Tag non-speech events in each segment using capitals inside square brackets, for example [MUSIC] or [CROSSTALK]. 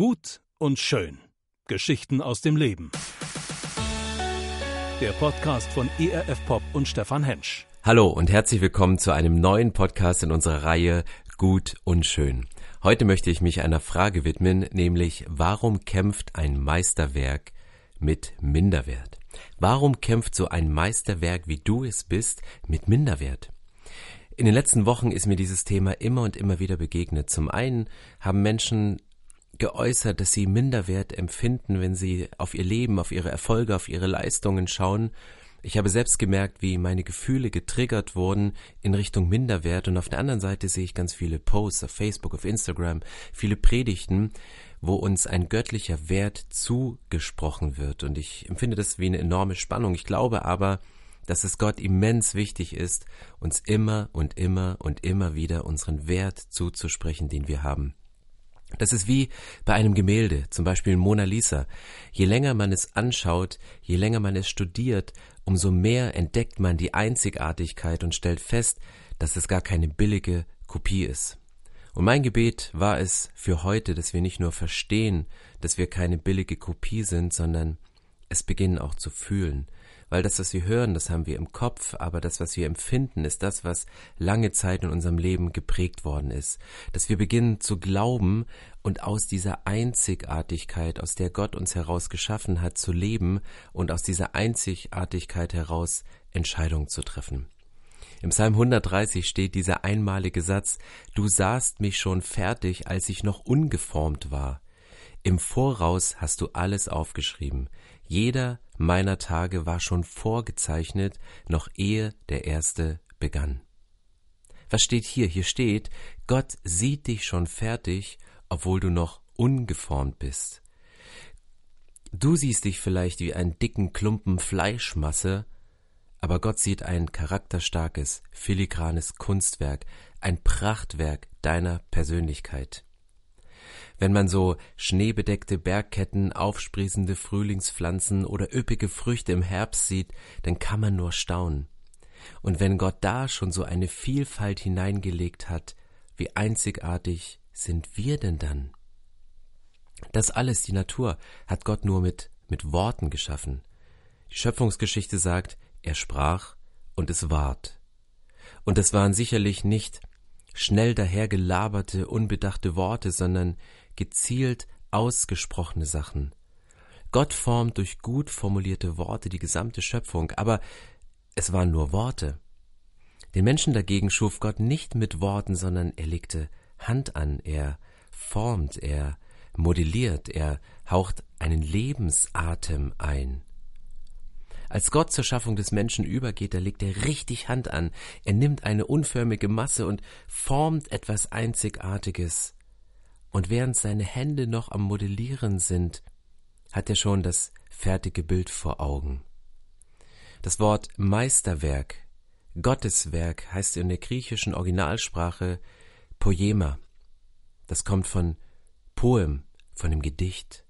Gut und schön. Geschichten aus dem Leben. Der Podcast von ERF Pop und Stefan Hensch. Hallo und herzlich willkommen zu einem neuen Podcast in unserer Reihe Gut und schön. Heute möchte ich mich einer Frage widmen, nämlich warum kämpft ein Meisterwerk mit Minderwert? Warum kämpft so ein Meisterwerk, wie du es bist, mit Minderwert? In den letzten Wochen ist mir dieses Thema immer und immer wieder begegnet. Zum einen haben Menschen geäußert, dass sie Minderwert empfinden, wenn sie auf ihr Leben, auf ihre Erfolge, auf ihre Leistungen schauen. Ich habe selbst gemerkt, wie meine Gefühle getriggert wurden in Richtung Minderwert und auf der anderen Seite sehe ich ganz viele Posts auf Facebook, auf Instagram, viele Predigten, wo uns ein göttlicher Wert zugesprochen wird und ich empfinde das wie eine enorme Spannung. Ich glaube aber, dass es Gott immens wichtig ist, uns immer und immer und immer wieder unseren Wert zuzusprechen, den wir haben. Das ist wie bei einem Gemälde, zum Beispiel Mona Lisa. Je länger man es anschaut, je länger man es studiert, umso mehr entdeckt man die Einzigartigkeit und stellt fest, dass es gar keine billige Kopie ist. Und mein Gebet war es für heute, dass wir nicht nur verstehen, dass wir keine billige Kopie sind, sondern es beginnen auch zu fühlen, weil das, was wir hören, das haben wir im Kopf, aber das, was wir empfinden, ist das, was lange Zeit in unserem Leben geprägt worden ist. Dass wir beginnen zu glauben und aus dieser Einzigartigkeit, aus der Gott uns heraus geschaffen hat, zu leben und aus dieser Einzigartigkeit heraus Entscheidungen zu treffen. Im Psalm 130 steht dieser einmalige Satz, Du sahst mich schon fertig, als ich noch ungeformt war. Im Voraus hast du alles aufgeschrieben. Jeder meiner Tage war schon vorgezeichnet, noch ehe der erste begann. Was steht hier? Hier steht, Gott sieht dich schon fertig, obwohl du noch ungeformt bist. Du siehst dich vielleicht wie einen dicken Klumpen Fleischmasse, aber Gott sieht ein charakterstarkes, filigranes Kunstwerk, ein Prachtwerk deiner Persönlichkeit. Wenn man so schneebedeckte Bergketten, aufsprießende Frühlingspflanzen oder üppige Früchte im Herbst sieht, dann kann man nur staunen. Und wenn Gott da schon so eine Vielfalt hineingelegt hat, wie einzigartig sind wir denn dann? Das alles, die Natur, hat Gott nur mit, mit Worten geschaffen. Die Schöpfungsgeschichte sagt, er sprach und es ward. Und es waren sicherlich nicht schnell dahergelaberte, unbedachte Worte, sondern gezielt ausgesprochene Sachen. Gott formt durch gut formulierte Worte die gesamte Schöpfung, aber es waren nur Worte. Den Menschen dagegen schuf Gott nicht mit Worten, sondern er legte Hand an, er formt, er modelliert, er haucht einen Lebensatem ein. Als Gott zur Schaffung des Menschen übergeht, da legt er richtig Hand an, er nimmt eine unförmige Masse und formt etwas Einzigartiges, und während seine Hände noch am Modellieren sind, hat er schon das fertige Bild vor Augen. Das Wort Meisterwerk, Gotteswerk heißt in der griechischen Originalsprache Poema. Das kommt von Poem, von dem Gedicht.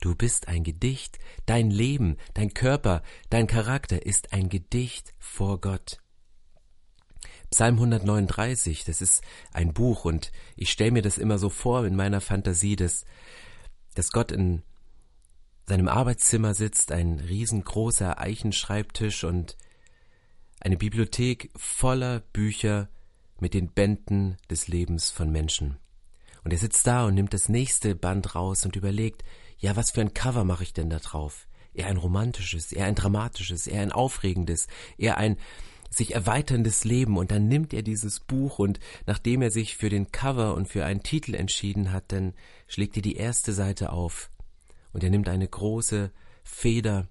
Du bist ein Gedicht, dein Leben, dein Körper, dein Charakter ist ein Gedicht vor Gott. Psalm 139, das ist ein Buch und ich stelle mir das immer so vor in meiner Fantasie, dass, dass Gott in seinem Arbeitszimmer sitzt, ein riesengroßer Eichenschreibtisch und eine Bibliothek voller Bücher mit den Bänden des Lebens von Menschen. Und er sitzt da und nimmt das nächste Band raus und überlegt, ja, was für ein Cover mache ich denn da drauf? Eher ein romantisches, eher ein dramatisches, eher ein aufregendes, eher ein sich erweiterndes Leben und dann nimmt er dieses Buch und nachdem er sich für den Cover und für einen Titel entschieden hat, dann schlägt er die erste Seite auf und er nimmt eine große Feder,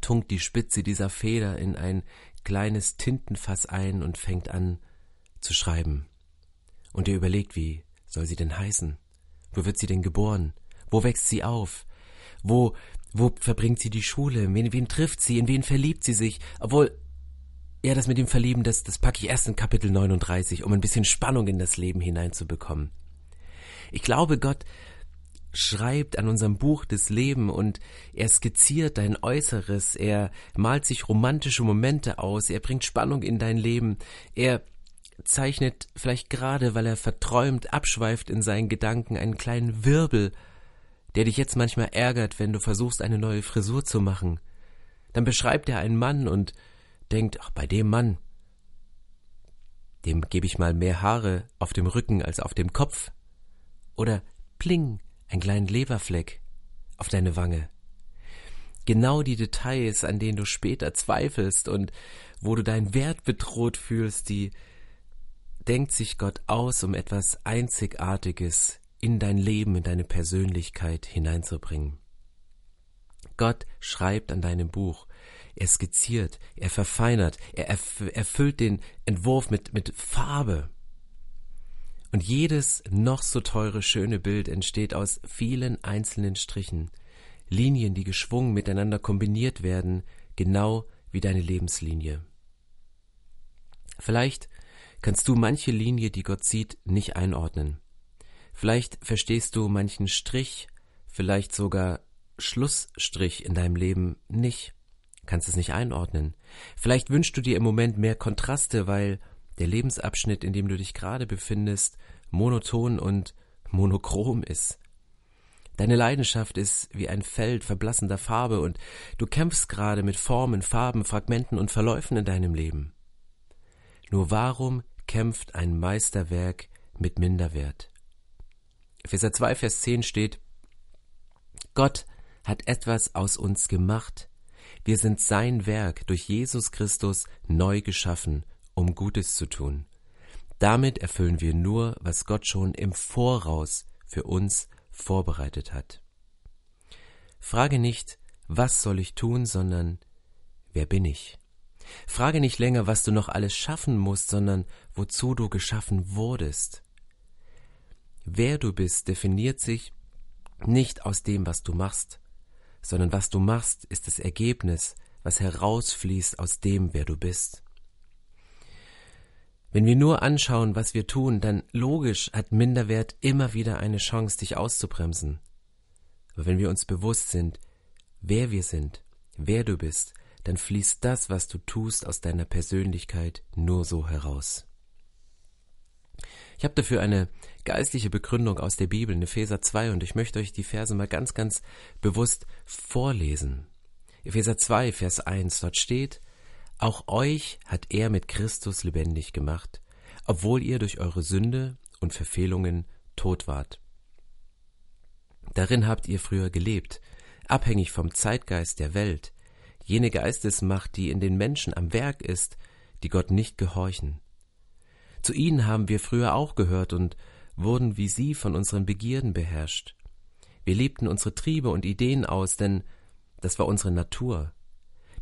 tunkt die Spitze dieser Feder in ein kleines Tintenfass ein und fängt an zu schreiben. Und er überlegt, wie soll sie denn heißen? Wo wird sie denn geboren? Wo wächst sie auf? Wo, wo verbringt sie die Schule? Wen, wen trifft sie? In wen verliebt sie sich? Obwohl, ja, das mit dem Verlieben, das, das packe ich erst in Kapitel 39, um ein bisschen Spannung in das Leben hineinzubekommen. Ich glaube, Gott schreibt an unserem Buch des Lebens und er skizziert dein Äußeres, er malt sich romantische Momente aus, er bringt Spannung in dein Leben, er zeichnet vielleicht gerade, weil er verträumt abschweift in seinen Gedanken, einen kleinen Wirbel, der dich jetzt manchmal ärgert, wenn du versuchst, eine neue Frisur zu machen. Dann beschreibt er einen Mann und denkt, ach, bei dem Mann, dem gebe ich mal mehr Haare auf dem Rücken als auf dem Kopf. Oder pling, ein kleinen Leberfleck auf deine Wange. Genau die Details, an denen du später zweifelst und wo du deinen Wert bedroht fühlst, die denkt sich Gott aus, um etwas Einzigartiges in dein Leben, in deine Persönlichkeit hineinzubringen. Gott schreibt an deinem Buch, er skizziert, er verfeinert, er erfüllt den Entwurf mit, mit Farbe. Und jedes noch so teure, schöne Bild entsteht aus vielen einzelnen Strichen, Linien, die geschwungen miteinander kombiniert werden, genau wie deine Lebenslinie. Vielleicht kannst du manche Linie, die Gott sieht, nicht einordnen. Vielleicht verstehst du manchen Strich, vielleicht sogar Schlussstrich in deinem Leben nicht kannst es nicht einordnen. Vielleicht wünschst du dir im Moment mehr Kontraste, weil der Lebensabschnitt, in dem du dich gerade befindest, monoton und monochrom ist. Deine Leidenschaft ist wie ein Feld verblassender Farbe und du kämpfst gerade mit Formen, Farben, Fragmenten und Verläufen in deinem Leben. Nur warum kämpft ein Meisterwerk mit Minderwert? Epheser 2, Vers 10 steht, Gott hat etwas aus uns gemacht, wir sind sein Werk durch Jesus Christus neu geschaffen, um Gutes zu tun. Damit erfüllen wir nur, was Gott schon im Voraus für uns vorbereitet hat. Frage nicht, was soll ich tun, sondern wer bin ich? Frage nicht länger, was du noch alles schaffen musst, sondern wozu du geschaffen wurdest. Wer du bist, definiert sich nicht aus dem, was du machst, sondern was du machst, ist das Ergebnis, was herausfließt aus dem, wer du bist. Wenn wir nur anschauen, was wir tun, dann logisch hat Minderwert immer wieder eine Chance, dich auszubremsen. Aber wenn wir uns bewusst sind, wer wir sind, wer du bist, dann fließt das, was du tust, aus deiner Persönlichkeit nur so heraus. Ich habe dafür eine geistliche Begründung aus der Bibel in Epheser 2 und ich möchte euch die Verse mal ganz, ganz bewusst vorlesen. Epheser 2, Vers 1, dort steht, auch euch hat er mit Christus lebendig gemacht, obwohl ihr durch eure Sünde und Verfehlungen tot wart. Darin habt ihr früher gelebt, abhängig vom Zeitgeist der Welt, jene Geistesmacht, die in den Menschen am Werk ist, die Gott nicht gehorchen. Zu ihnen haben wir früher auch gehört und wurden wie sie von unseren Begierden beherrscht. Wir lebten unsere Triebe und Ideen aus, denn das war unsere Natur.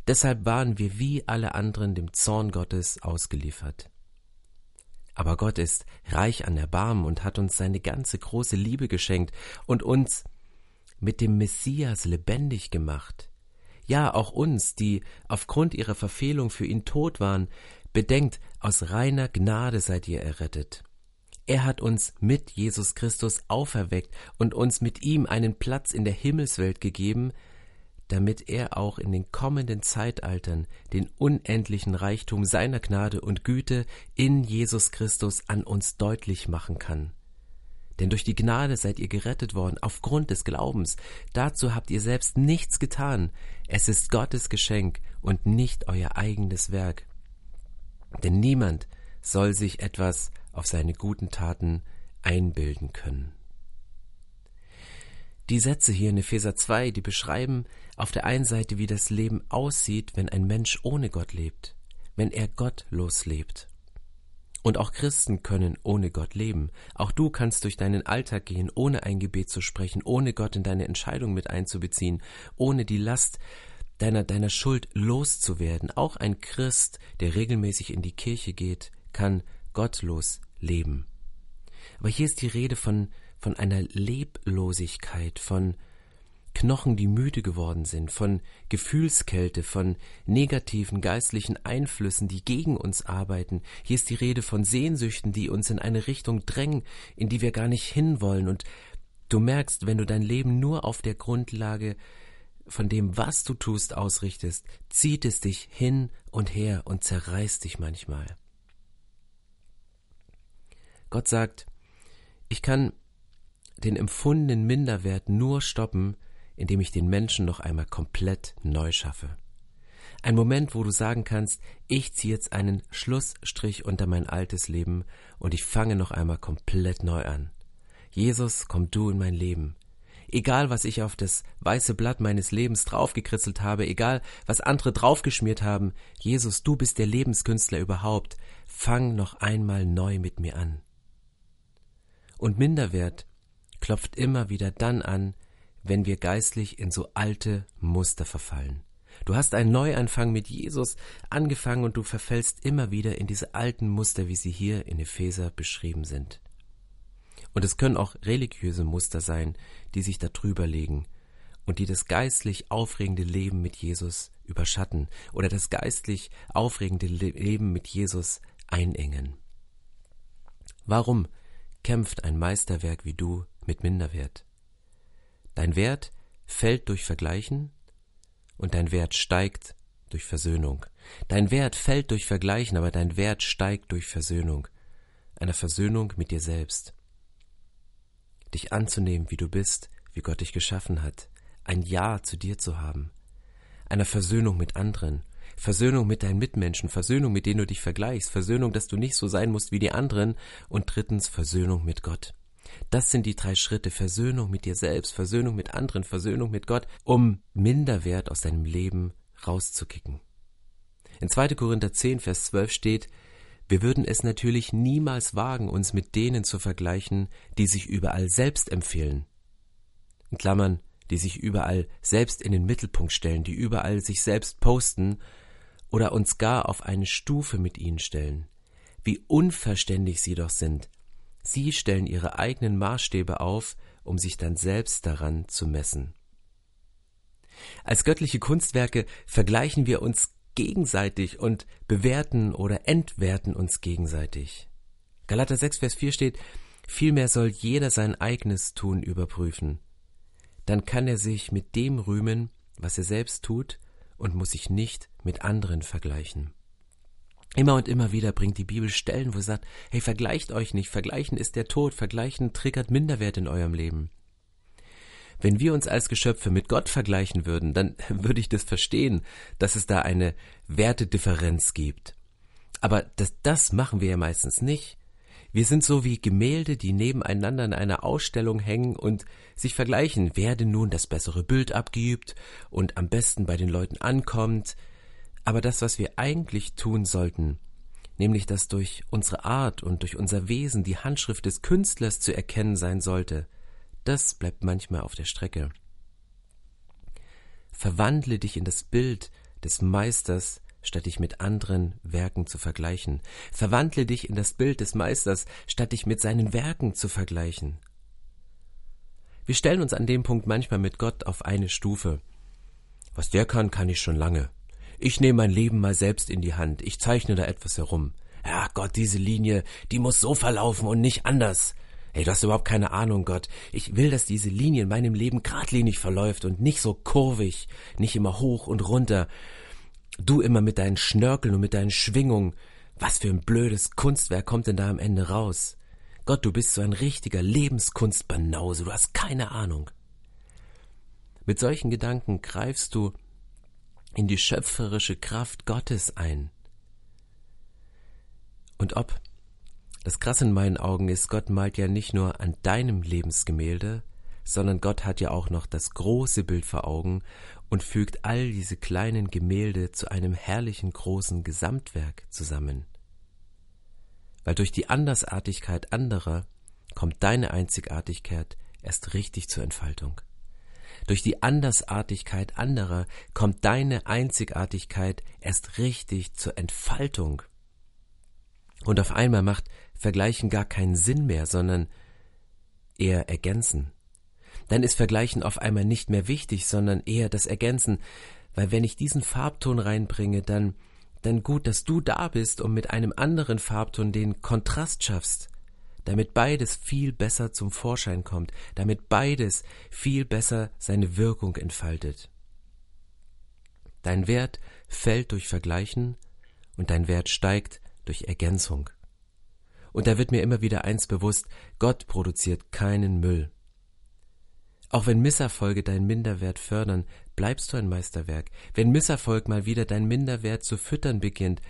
Deshalb waren wir wie alle anderen dem Zorn Gottes ausgeliefert. Aber Gott ist reich an Erbarmen und hat uns seine ganze große Liebe geschenkt und uns mit dem Messias lebendig gemacht. Ja, auch uns, die aufgrund ihrer Verfehlung für ihn tot waren, Bedenkt, aus reiner Gnade seid ihr errettet. Er hat uns mit Jesus Christus auferweckt und uns mit ihm einen Platz in der Himmelswelt gegeben, damit er auch in den kommenden Zeitaltern den unendlichen Reichtum seiner Gnade und Güte in Jesus Christus an uns deutlich machen kann. Denn durch die Gnade seid ihr gerettet worden, aufgrund des Glaubens. Dazu habt ihr selbst nichts getan. Es ist Gottes Geschenk und nicht euer eigenes Werk. Denn niemand soll sich etwas auf seine guten Taten einbilden können. Die Sätze hier in Epheser 2, die beschreiben auf der einen Seite, wie das Leben aussieht, wenn ein Mensch ohne Gott lebt, wenn er gottlos lebt. Und auch Christen können ohne Gott leben. Auch du kannst durch deinen Alltag gehen, ohne ein Gebet zu sprechen, ohne Gott in deine Entscheidung mit einzubeziehen, ohne die Last deiner, deiner Schuld loszuwerden. Auch ein Christ, der regelmäßig in die Kirche geht, kann gottlos leben. Aber hier ist die Rede von, von einer Leblosigkeit, von Knochen, die müde geworden sind, von Gefühlskälte, von negativen geistlichen Einflüssen, die gegen uns arbeiten. Hier ist die Rede von Sehnsüchten, die uns in eine Richtung drängen, in die wir gar nicht hinwollen. Und du merkst, wenn du dein Leben nur auf der Grundlage von dem, was du tust, ausrichtest, zieht es dich hin und her und zerreißt dich manchmal. Gott sagt, ich kann den empfundenen Minderwert nur stoppen, indem ich den Menschen noch einmal komplett neu schaffe. Ein Moment, wo du sagen kannst, ich ziehe jetzt einen Schlussstrich unter mein altes Leben und ich fange noch einmal komplett neu an. Jesus, komm du in mein Leben. Egal, was ich auf das weiße Blatt meines Lebens draufgekritzelt habe, egal, was andere draufgeschmiert haben, Jesus, du bist der Lebenskünstler überhaupt, fang noch einmal neu mit mir an. Und Minderwert klopft immer wieder dann an, wenn wir geistlich in so alte Muster verfallen. Du hast einen Neuanfang mit Jesus angefangen und du verfällst immer wieder in diese alten Muster, wie sie hier in Epheser beschrieben sind. Und es können auch religiöse Muster sein, die sich da drüber legen und die das geistlich aufregende Leben mit Jesus überschatten oder das geistlich aufregende Leben mit Jesus einengen. Warum kämpft ein Meisterwerk wie du mit Minderwert? Dein Wert fällt durch Vergleichen und dein Wert steigt durch Versöhnung. Dein Wert fällt durch Vergleichen, aber dein Wert steigt durch Versöhnung. Einer Versöhnung mit dir selbst. Dich anzunehmen, wie du bist, wie Gott dich geschaffen hat. Ein Ja zu dir zu haben. Einer Versöhnung mit anderen. Versöhnung mit deinen Mitmenschen. Versöhnung, mit denen du dich vergleichst. Versöhnung, dass du nicht so sein musst wie die anderen. Und drittens Versöhnung mit Gott. Das sind die drei Schritte Versöhnung mit dir selbst, Versöhnung mit anderen, Versöhnung mit Gott, um Minderwert aus deinem Leben rauszukicken. In 2. Korinther 10, Vers 12 steht, wir würden es natürlich niemals wagen, uns mit denen zu vergleichen, die sich überall selbst empfehlen. In Klammern, die sich überall selbst in den Mittelpunkt stellen, die überall sich selbst posten oder uns gar auf eine Stufe mit ihnen stellen. Wie unverständlich sie doch sind, Sie stellen ihre eigenen Maßstäbe auf, um sich dann selbst daran zu messen. Als göttliche Kunstwerke vergleichen wir uns gegenseitig und bewerten oder entwerten uns gegenseitig. Galater 6, Vers 4 steht, vielmehr soll jeder sein eigenes Tun überprüfen. Dann kann er sich mit dem rühmen, was er selbst tut, und muss sich nicht mit anderen vergleichen. Immer und immer wieder bringt die Bibel Stellen, wo sie sagt, hey, vergleicht euch nicht, vergleichen ist der Tod, vergleichen triggert Minderwert in eurem Leben. Wenn wir uns als Geschöpfe mit Gott vergleichen würden, dann [LAUGHS] würde ich das verstehen, dass es da eine Wertedifferenz gibt. Aber das, das machen wir ja meistens nicht. Wir sind so wie Gemälde, die nebeneinander in einer Ausstellung hängen und sich vergleichen, wer denn nun das bessere Bild abgibt und am besten bei den Leuten ankommt, aber das, was wir eigentlich tun sollten, nämlich dass durch unsere Art und durch unser Wesen die Handschrift des Künstlers zu erkennen sein sollte, das bleibt manchmal auf der Strecke. Verwandle dich in das Bild des Meisters, statt dich mit anderen Werken zu vergleichen. Verwandle dich in das Bild des Meisters, statt dich mit seinen Werken zu vergleichen. Wir stellen uns an dem Punkt manchmal mit Gott auf eine Stufe. Was der kann, kann ich schon lange. Ich nehme mein Leben mal selbst in die Hand. Ich zeichne da etwas herum. Ja, Gott, diese Linie, die muss so verlaufen und nicht anders. Hey, du hast überhaupt keine Ahnung, Gott. Ich will, dass diese Linie in meinem Leben geradlinig verläuft und nicht so kurvig, nicht immer hoch und runter. Du immer mit deinen Schnörkeln und mit deinen Schwingungen. Was für ein blödes Kunstwerk kommt denn da am Ende raus? Gott, du bist so ein richtiger Lebenskunstbanause, du hast keine Ahnung. Mit solchen Gedanken greifst du in die schöpferische Kraft Gottes ein. Und ob, das Krass in meinen Augen ist, Gott malt ja nicht nur an deinem Lebensgemälde, sondern Gott hat ja auch noch das große Bild vor Augen und fügt all diese kleinen Gemälde zu einem herrlichen großen Gesamtwerk zusammen. Weil durch die Andersartigkeit anderer kommt deine Einzigartigkeit erst richtig zur Entfaltung. Durch die Andersartigkeit anderer kommt deine Einzigartigkeit erst richtig zur Entfaltung. Und auf einmal macht Vergleichen gar keinen Sinn mehr, sondern eher ergänzen. Dann ist Vergleichen auf einmal nicht mehr wichtig, sondern eher das Ergänzen, weil wenn ich diesen Farbton reinbringe, dann dann gut, dass du da bist und mit einem anderen Farbton den Kontrast schaffst damit beides viel besser zum Vorschein kommt, damit beides viel besser seine Wirkung entfaltet. Dein Wert fällt durch Vergleichen und dein Wert steigt durch Ergänzung. Und da wird mir immer wieder eins bewusst, Gott produziert keinen Müll. Auch wenn Misserfolge deinen Minderwert fördern, bleibst du ein Meisterwerk. Wenn Misserfolg mal wieder deinen Minderwert zu füttern beginnt,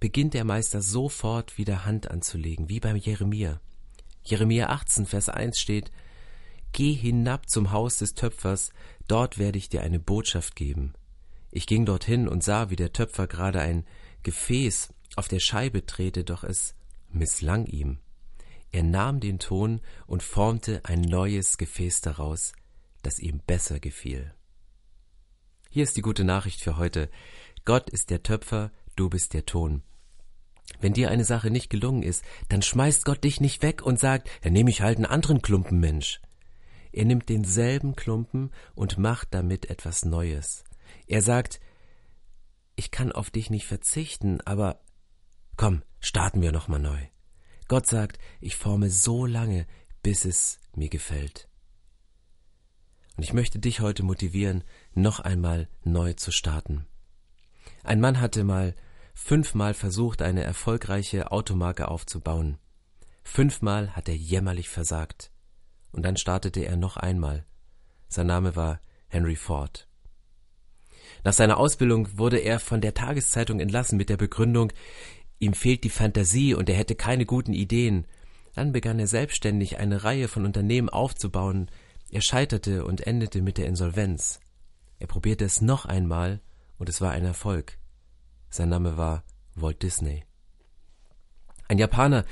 beginnt der Meister sofort wieder Hand anzulegen, wie beim Jeremia. Jeremia 18, Vers 1 steht, Geh hinab zum Haus des Töpfers, dort werde ich dir eine Botschaft geben. Ich ging dorthin und sah, wie der Töpfer gerade ein Gefäß auf der Scheibe drehte, doch es misslang ihm. Er nahm den Ton und formte ein neues Gefäß daraus, das ihm besser gefiel. Hier ist die gute Nachricht für heute. Gott ist der Töpfer, du bist der Ton. Wenn dir eine Sache nicht gelungen ist, dann schmeißt Gott dich nicht weg und sagt, ja nehme ich halt einen anderen Klumpen, Mensch. Er nimmt denselben Klumpen und macht damit etwas Neues. Er sagt, ich kann auf dich nicht verzichten, aber komm, starten wir nochmal neu. Gott sagt, ich forme so lange, bis es mir gefällt. Und ich möchte dich heute motivieren, noch einmal neu zu starten. Ein Mann hatte mal fünfmal versucht, eine erfolgreiche Automarke aufzubauen. Fünfmal hat er jämmerlich versagt. Und dann startete er noch einmal. Sein Name war Henry Ford. Nach seiner Ausbildung wurde er von der Tageszeitung entlassen mit der Begründung, ihm fehlt die Fantasie und er hätte keine guten Ideen. Dann begann er selbstständig eine Reihe von Unternehmen aufzubauen. Er scheiterte und endete mit der Insolvenz. Er probierte es noch einmal und es war ein Erfolg. Sein Name war Walt Disney. Ein Japaner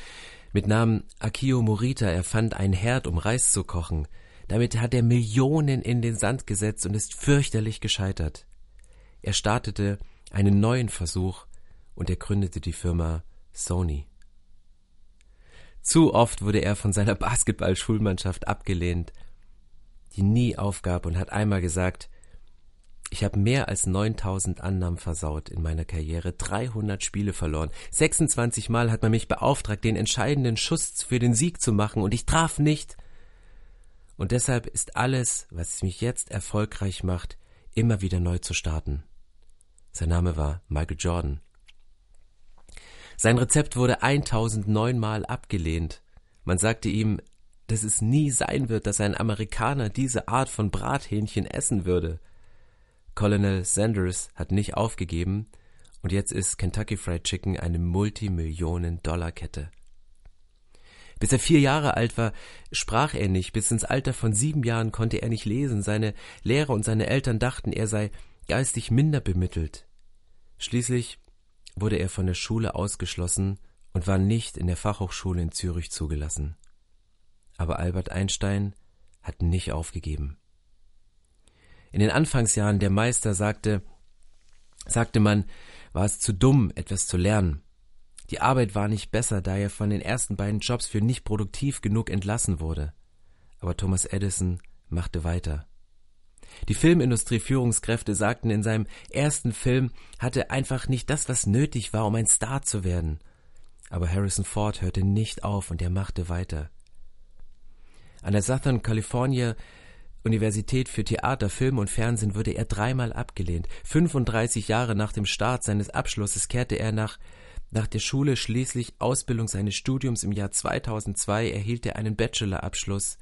mit Namen Akio Morita erfand einen Herd, um Reis zu kochen. Damit hat er Millionen in den Sand gesetzt und ist fürchterlich gescheitert. Er startete einen neuen Versuch und er gründete die Firma Sony. Zu oft wurde er von seiner [LAUGHS] Basketballschulmannschaft abgelehnt, die nie aufgab und hat einmal gesagt, ich habe mehr als 9000 Annahmen versaut in meiner Karriere, 300 Spiele verloren. 26 Mal hat man mich beauftragt, den entscheidenden Schuss für den Sieg zu machen und ich traf nicht. Und deshalb ist alles, was mich jetzt erfolgreich macht, immer wieder neu zu starten. Sein Name war Michael Jordan. Sein Rezept wurde 1009 Mal abgelehnt. Man sagte ihm, dass es nie sein wird, dass ein Amerikaner diese Art von Brathähnchen essen würde. Colonel Sanders hat nicht aufgegeben und jetzt ist Kentucky Fried Chicken eine Multimillionen-Dollar-Kette. Bis er vier Jahre alt war, sprach er nicht. Bis ins Alter von sieben Jahren konnte er nicht lesen. Seine Lehrer und seine Eltern dachten, er sei geistig minder bemittelt. Schließlich wurde er von der Schule ausgeschlossen und war nicht in der Fachhochschule in Zürich zugelassen. Aber Albert Einstein hat nicht aufgegeben. In den Anfangsjahren der Meister sagte, sagte man, war es zu dumm, etwas zu lernen. Die Arbeit war nicht besser, da er von den ersten beiden Jobs für nicht produktiv genug entlassen wurde. Aber Thomas Edison machte weiter. Die Filmindustrie-Führungskräfte sagten, in seinem ersten Film hatte einfach nicht das, was nötig war, um ein Star zu werden. Aber Harrison Ford hörte nicht auf und er machte weiter. An der Southern California Universität für Theater, Film und Fernsehen wurde er dreimal abgelehnt. 35 Jahre nach dem Start seines Abschlusses kehrte er nach nach der Schule schließlich Ausbildung seines Studiums im Jahr 2002 erhielt er einen Bachelorabschluss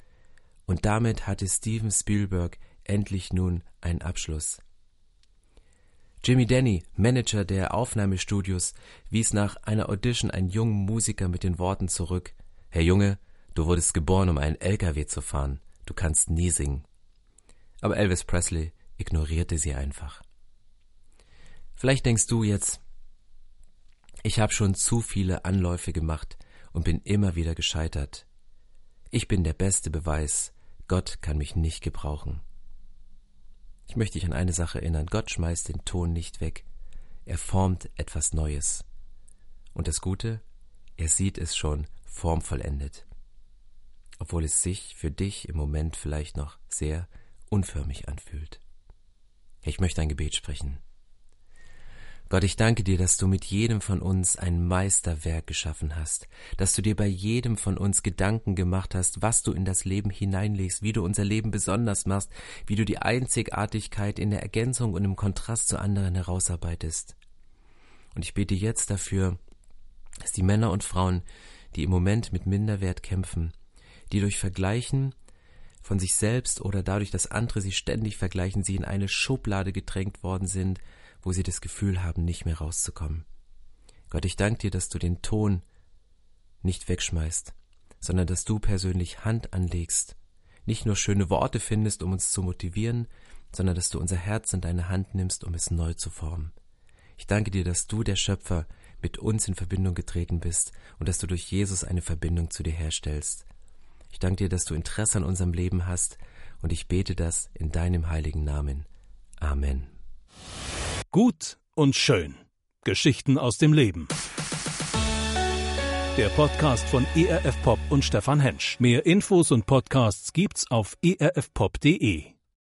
und damit hatte Steven Spielberg endlich nun einen Abschluss. Jimmy Denny, Manager der Aufnahmestudios, wies nach einer Audition einen jungen Musiker mit den Worten zurück: Herr Junge, du wurdest geboren, um einen LKW zu fahren. Du kannst nie singen aber Elvis Presley ignorierte sie einfach. Vielleicht denkst du jetzt, ich habe schon zu viele Anläufe gemacht und bin immer wieder gescheitert. Ich bin der beste Beweis, Gott kann mich nicht gebrauchen. Ich möchte dich an eine Sache erinnern, Gott schmeißt den Ton nicht weg, er formt etwas Neues. Und das Gute, er sieht es schon formvollendet. Obwohl es sich für dich im Moment vielleicht noch sehr unförmig anfühlt. Ich möchte ein Gebet sprechen. Gott, ich danke dir, dass du mit jedem von uns ein Meisterwerk geschaffen hast, dass du dir bei jedem von uns Gedanken gemacht hast, was du in das Leben hineinlegst, wie du unser Leben besonders machst, wie du die Einzigartigkeit in der Ergänzung und im Kontrast zu anderen herausarbeitest. Und ich bete jetzt dafür, dass die Männer und Frauen, die im Moment mit Minderwert kämpfen, die durch Vergleichen von sich selbst oder dadurch, dass andere sie ständig vergleichen, sie in eine Schublade gedrängt worden sind, wo sie das Gefühl haben, nicht mehr rauszukommen. Gott, ich danke dir, dass du den Ton nicht wegschmeißt, sondern dass du persönlich Hand anlegst, nicht nur schöne Worte findest, um uns zu motivieren, sondern dass du unser Herz in deine Hand nimmst, um es neu zu formen. Ich danke dir, dass du, der Schöpfer, mit uns in Verbindung getreten bist und dass du durch Jesus eine Verbindung zu dir herstellst. Ich danke dir, dass du Interesse an unserem Leben hast und ich bete das in deinem heiligen Namen. Amen. Gut und schön. Geschichten aus dem Leben. Der Podcast von ERF Pop und Stefan Hensch. Mehr Infos und Podcasts gibt's auf erfpop.de.